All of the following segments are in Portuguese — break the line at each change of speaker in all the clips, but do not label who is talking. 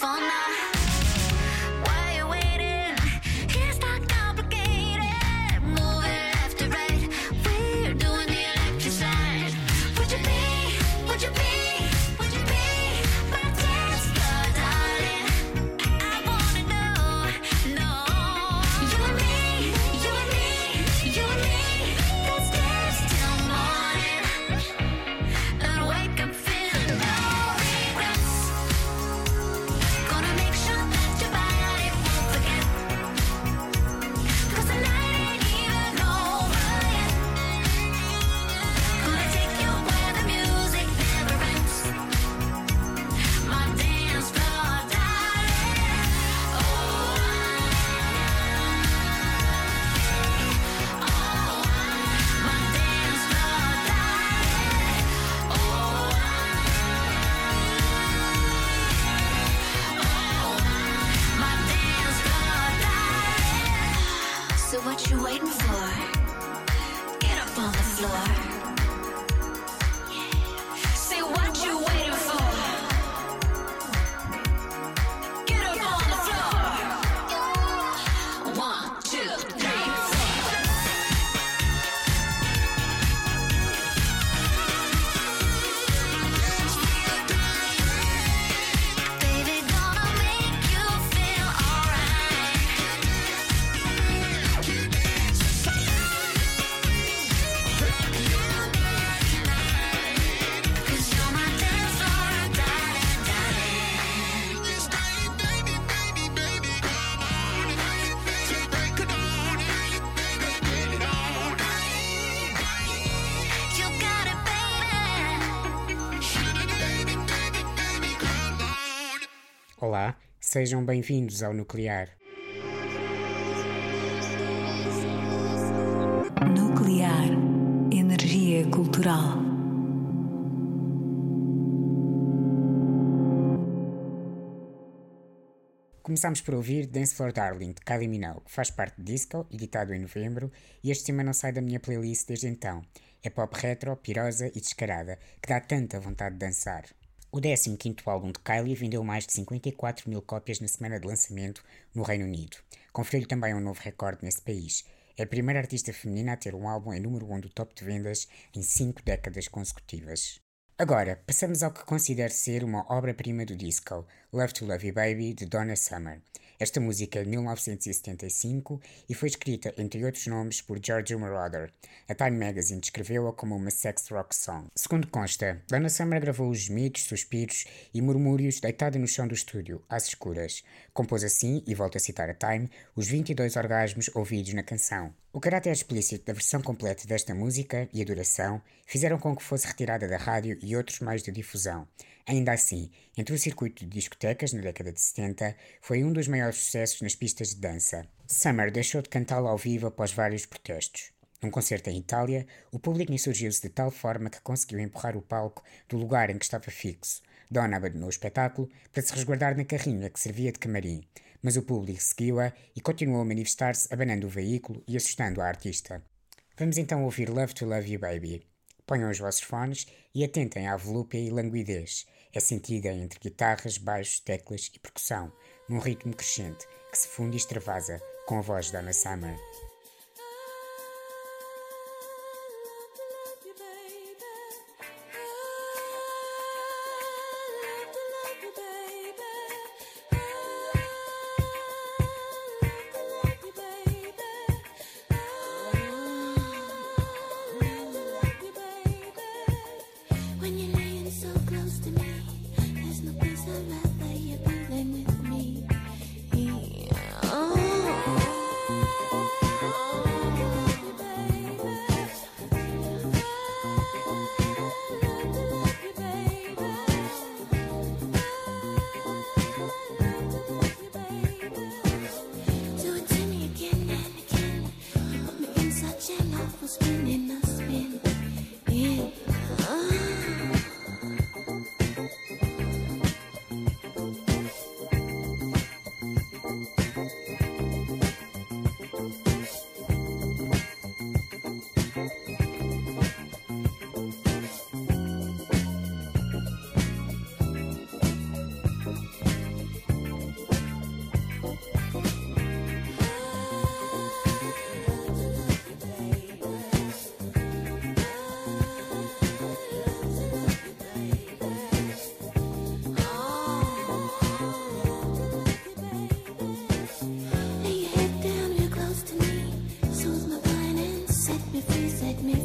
For now. Floor.
Sejam bem-vindos ao Nuclear.
Nuclear. Energia cultural.
Começámos por ouvir Dance for Darling de Kylie Minogue, que faz parte de Disco, editado em novembro, e este tema não sai da minha playlist desde então. É pop retro, pirosa e descarada, que dá tanta vontade de dançar. O 15 álbum de Kylie vendeu mais de 54 mil cópias na semana de lançamento no Reino Unido. Conferiu-lhe também um novo recorde nesse país. É a primeira artista feminina a ter um álbum em número 1 do top de vendas em 5 décadas consecutivas. Agora, passamos ao que considero ser uma obra-prima do disco, Love to Love You Baby, de Donna Summer. Esta música é de 1975 e foi escrita, entre outros nomes, por George Moroder. A Time Magazine descreveu-a como uma sex rock song. Segundo consta, Donna Summer gravou os gemidos, suspiros e murmúrios deitada no chão do estúdio, às escuras. Compôs assim, e volto a citar a Time, os 22 orgasmos ouvidos na canção. O caráter explícito da versão completa desta música e a duração fizeram com que fosse retirada da rádio e outros meios de difusão. Ainda assim, entre o circuito de discotecas na década de 70, foi um dos maiores sucessos nas pistas de dança. Summer deixou de cantá-la ao vivo após vários protestos. Num concerto em Itália, o público insurgiu-se de tal forma que conseguiu empurrar o palco do lugar em que estava fixo. Donna abandonou o espetáculo para se resguardar na carrinha que servia de camarim, mas o público seguiu-a e continuou a manifestar-se abanando o veículo e assustando a artista. Vamos então ouvir Love to Love You Baby. Ponham os vossos fones e atentem à volúpia e languidez. É sentida entre guitarras, baixos, teclas e percussão, num ritmo crescente que se funde e extravasa com a voz da Anna Summer.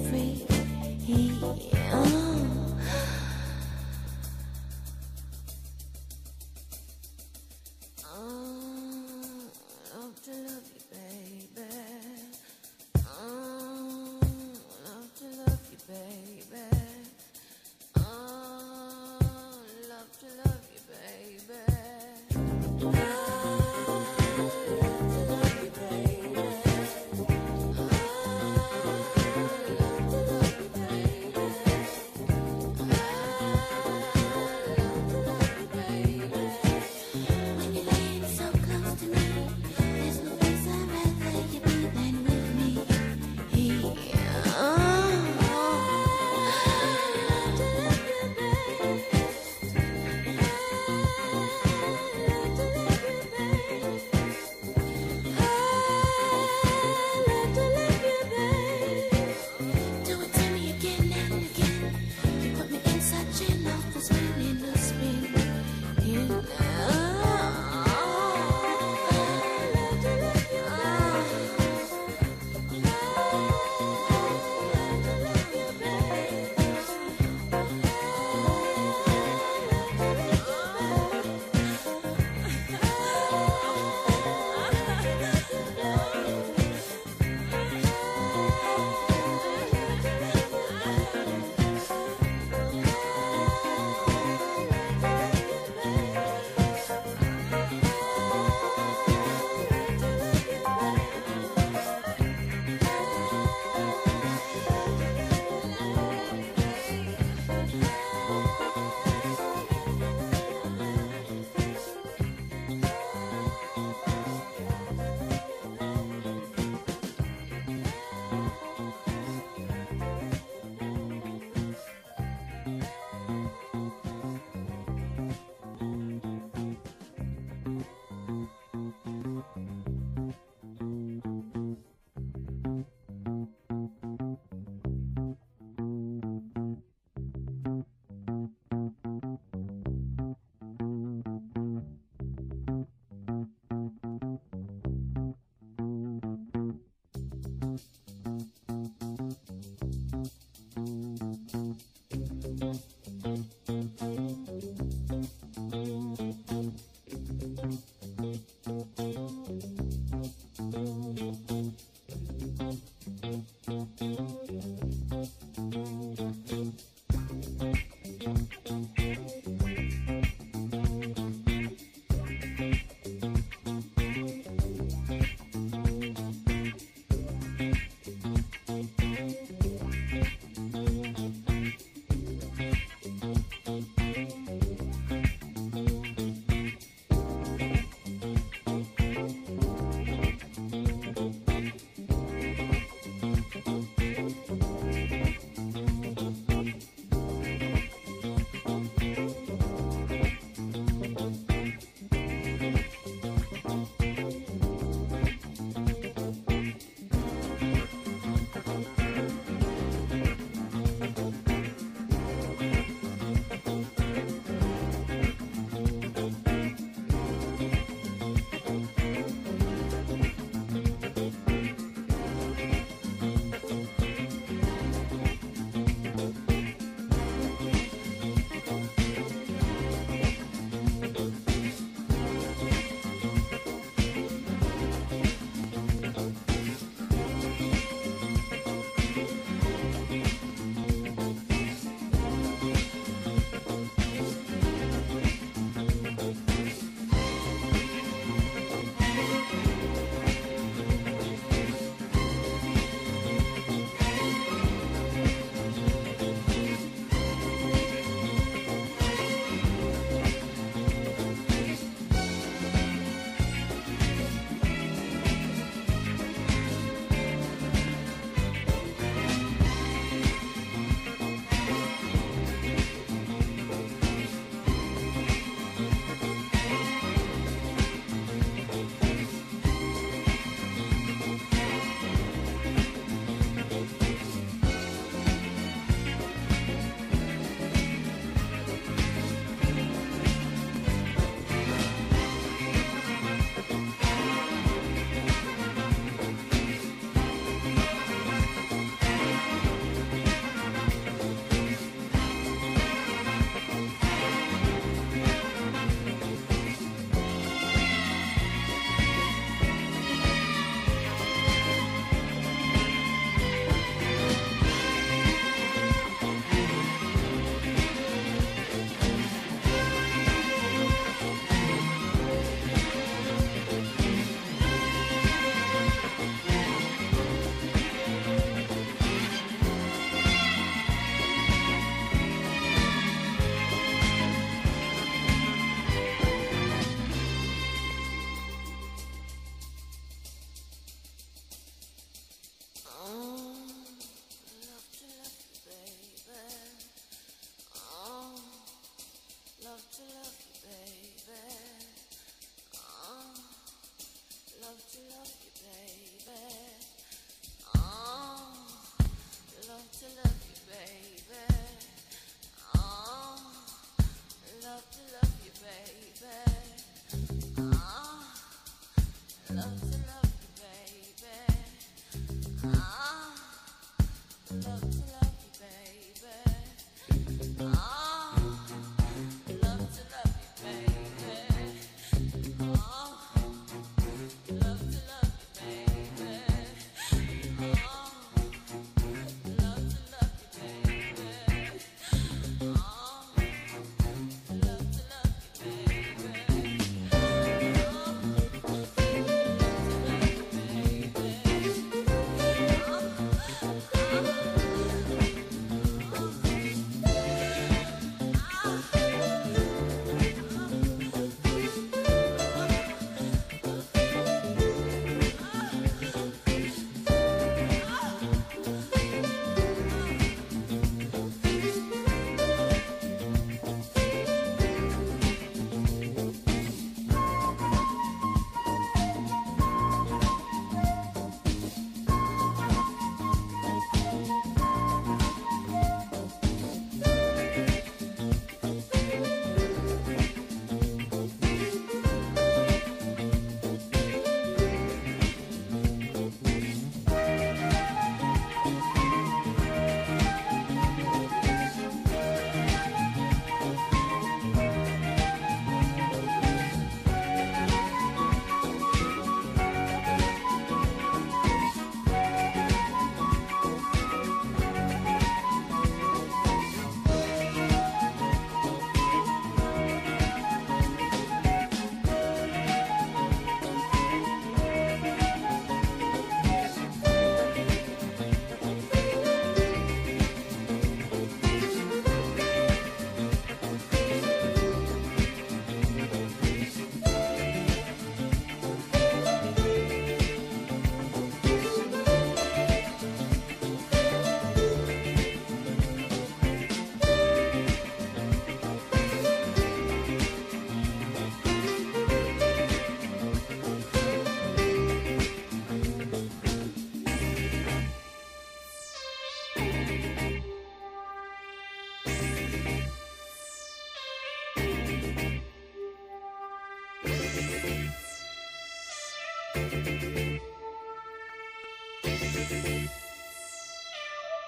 free. Yeah.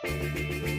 Baby.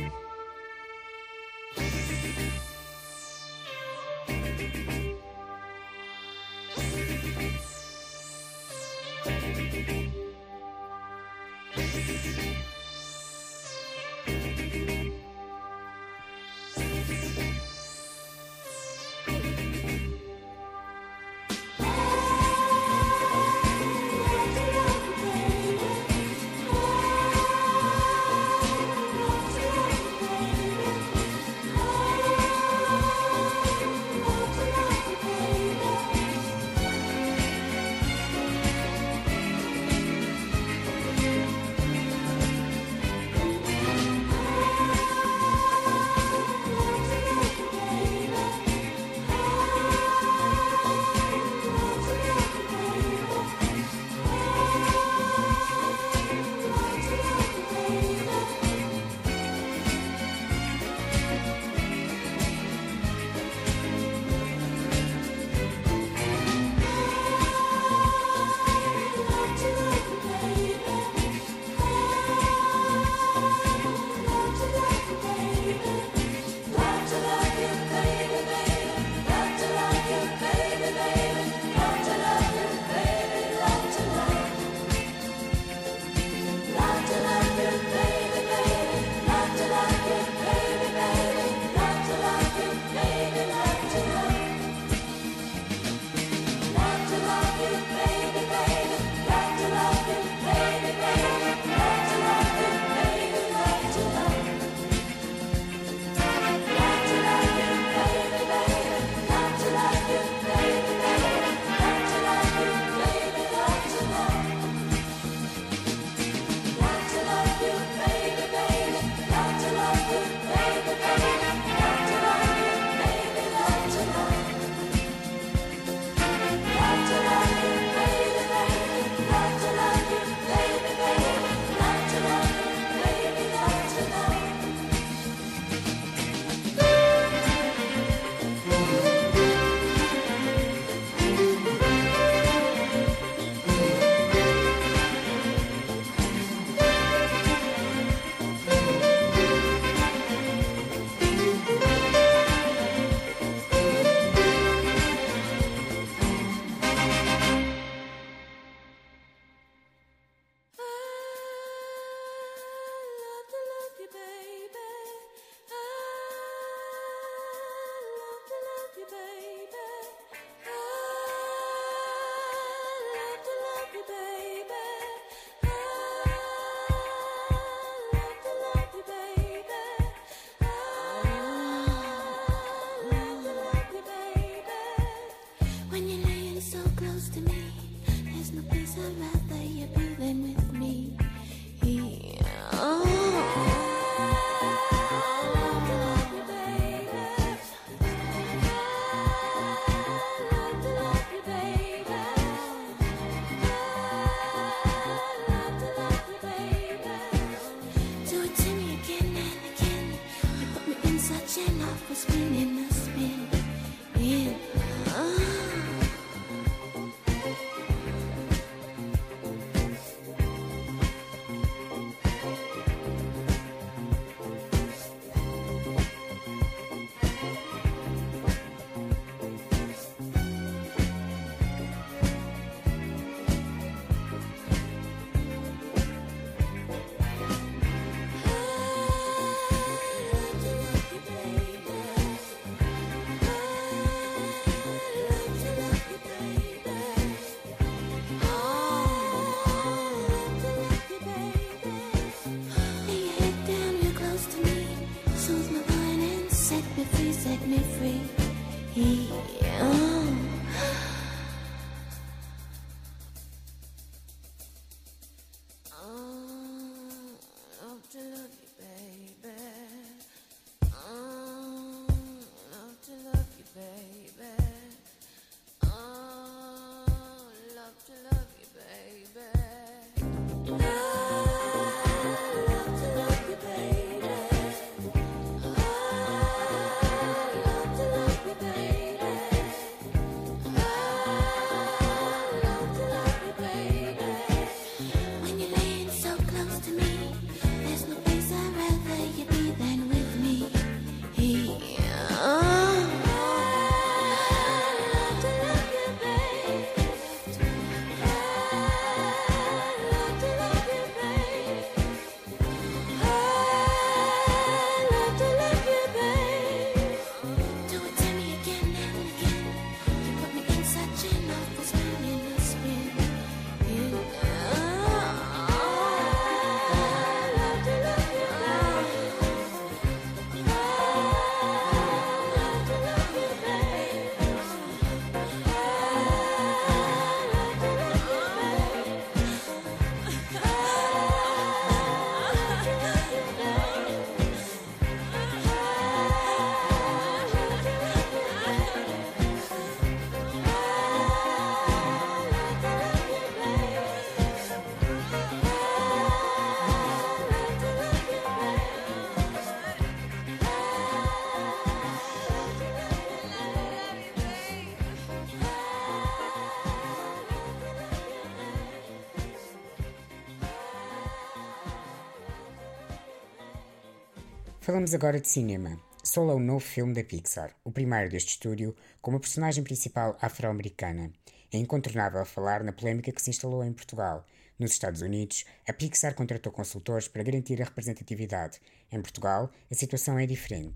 Falamos agora de cinema. Soul é o novo filme da Pixar, o primeiro deste estúdio, com uma personagem principal afro-americana. É incontornável falar na polémica que se instalou em Portugal. Nos Estados Unidos, a Pixar contratou consultores para garantir a representatividade. Em Portugal, a situação é diferente.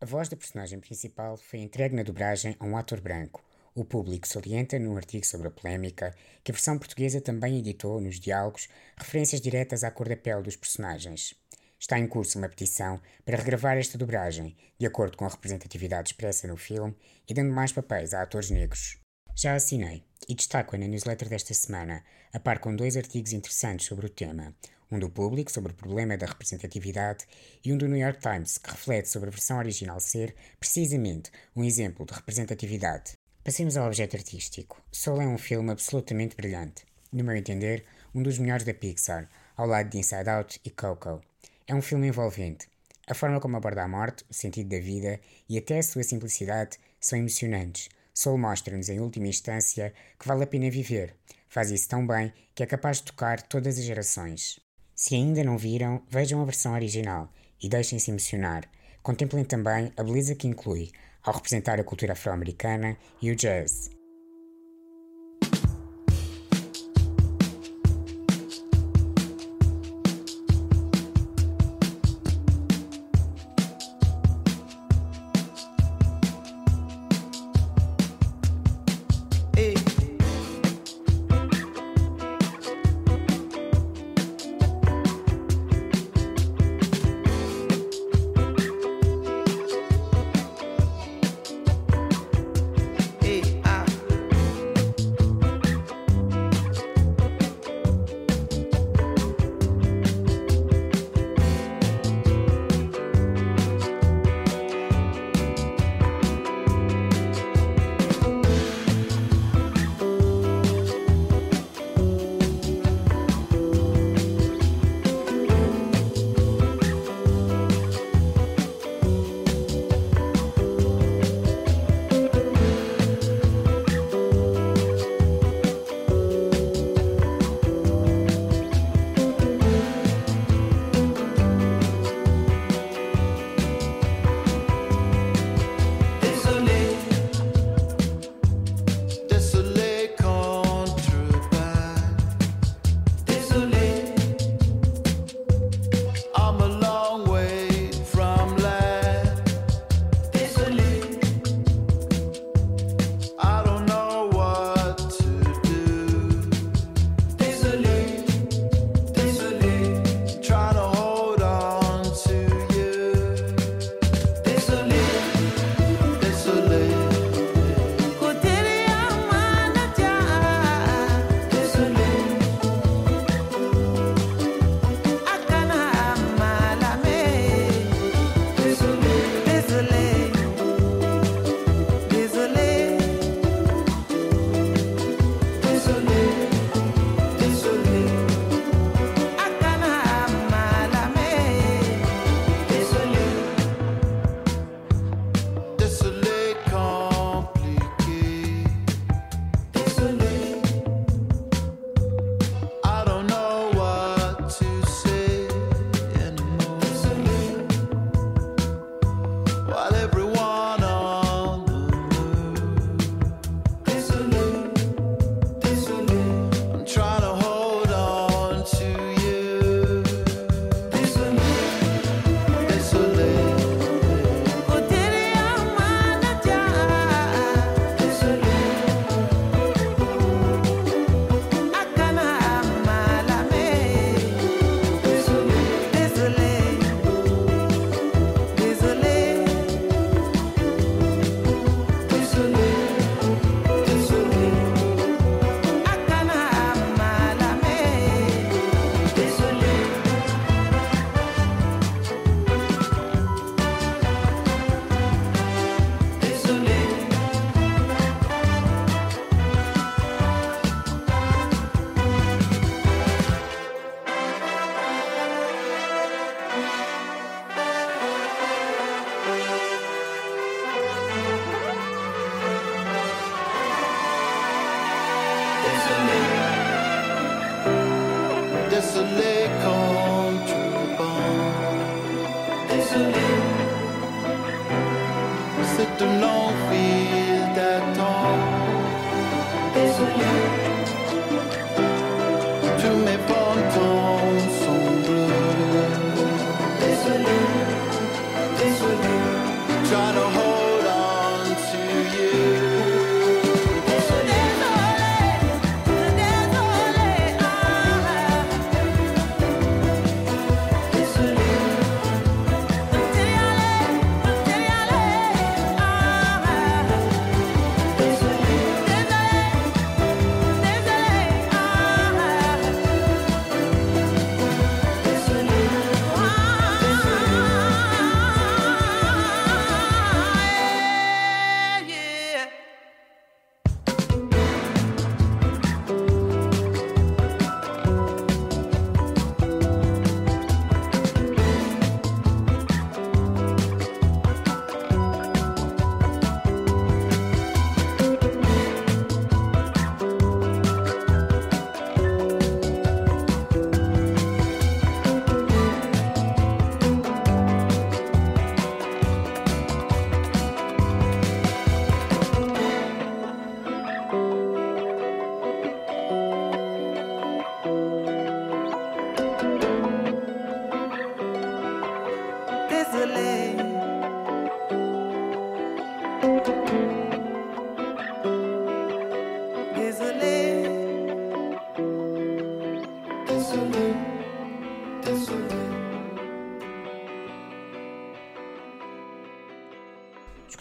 A voz da personagem principal foi entregue na dobragem a um ator branco. O público salienta, num artigo sobre a polémica, que a versão portuguesa também editou, nos diálogos, referências diretas à cor da pele dos personagens. Está em curso uma petição para regravar esta dobragem, de acordo com a representatividade expressa no filme e dando mais papéis a atores negros. Já assinei e destaco-a na newsletter desta semana, a par com dois artigos interessantes sobre o tema. Um do público sobre o problema da representatividade e um do New York Times que reflete sobre a versão original ser, precisamente, um exemplo de representatividade. Passemos ao objeto artístico. Soul é um filme absolutamente brilhante. No meu entender, um dos melhores da Pixar, ao lado de Inside Out e Coco. É um filme envolvente. A forma como aborda a morte, o sentido da vida e até a sua simplicidade são emocionantes. Soul mostra-nos, em última instância, que vale a pena viver. Faz isso tão bem que é capaz de tocar todas as gerações. Se ainda não viram, vejam a versão original e deixem-se emocionar. Contemplem também a beleza que inclui, ao representar a cultura afro-americana e o jazz.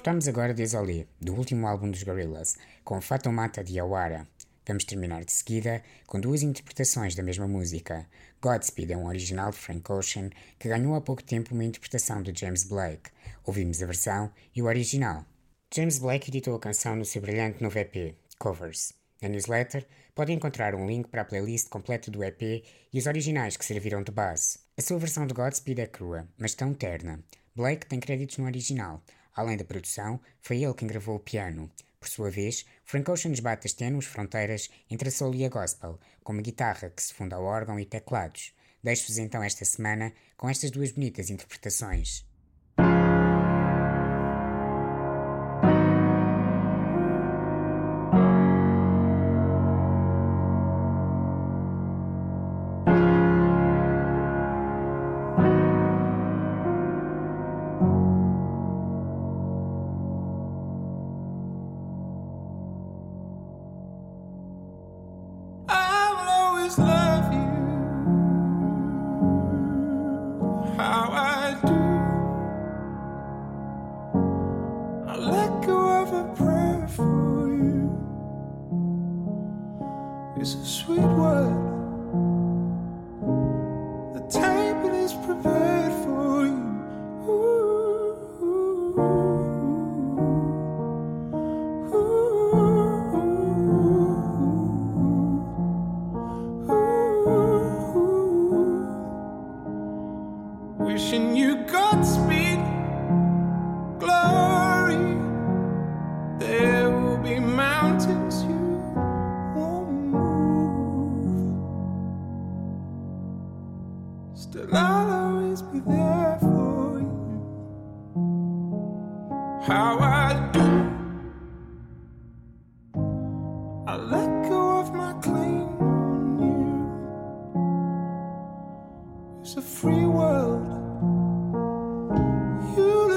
Escutamos agora Desolé, do último álbum dos Gorillaz, com Mata de Awara. Vamos terminar de seguida com duas interpretações da mesma música. Godspeed é um original de Frank Ocean que ganhou há pouco tempo uma interpretação de James Blake. Ouvimos a versão e o original. James Blake editou a canção no seu brilhante novo EP, Covers. Na newsletter podem encontrar um link para a playlist completa do EP e os originais que serviram de base. A sua versão de Godspeed é crua, mas tão terna. Blake tem créditos no original, Além da produção, foi ele quem gravou o piano. Por sua vez, Frank Ocean esbate as tenues fronteiras entre a soul e a gospel, com uma guitarra que se funda ao órgão e teclados. Deixo-vos então esta semana com estas duas bonitas interpretações.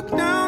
look down.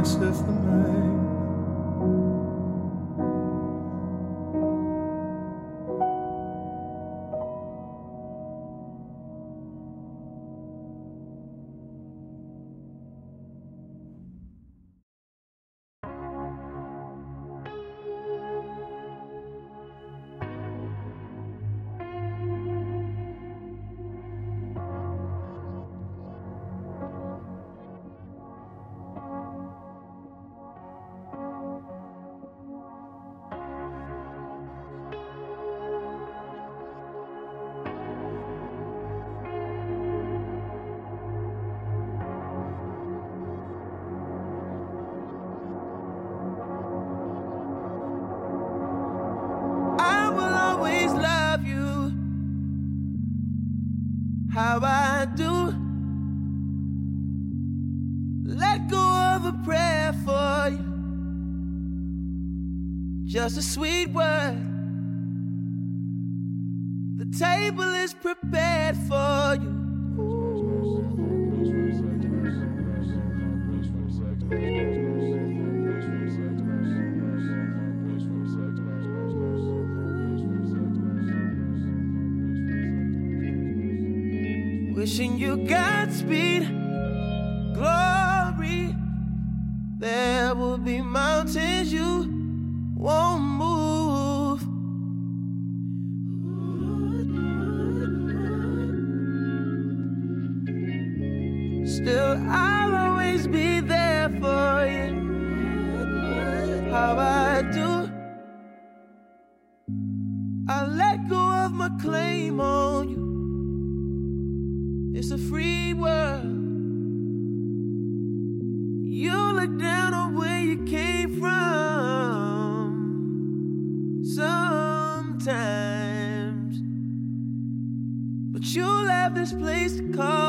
Of the man. Just a sweet word. The table is prepared for you. Wishing you Godspeed, glory. There will be mountains you won't move.
Place to call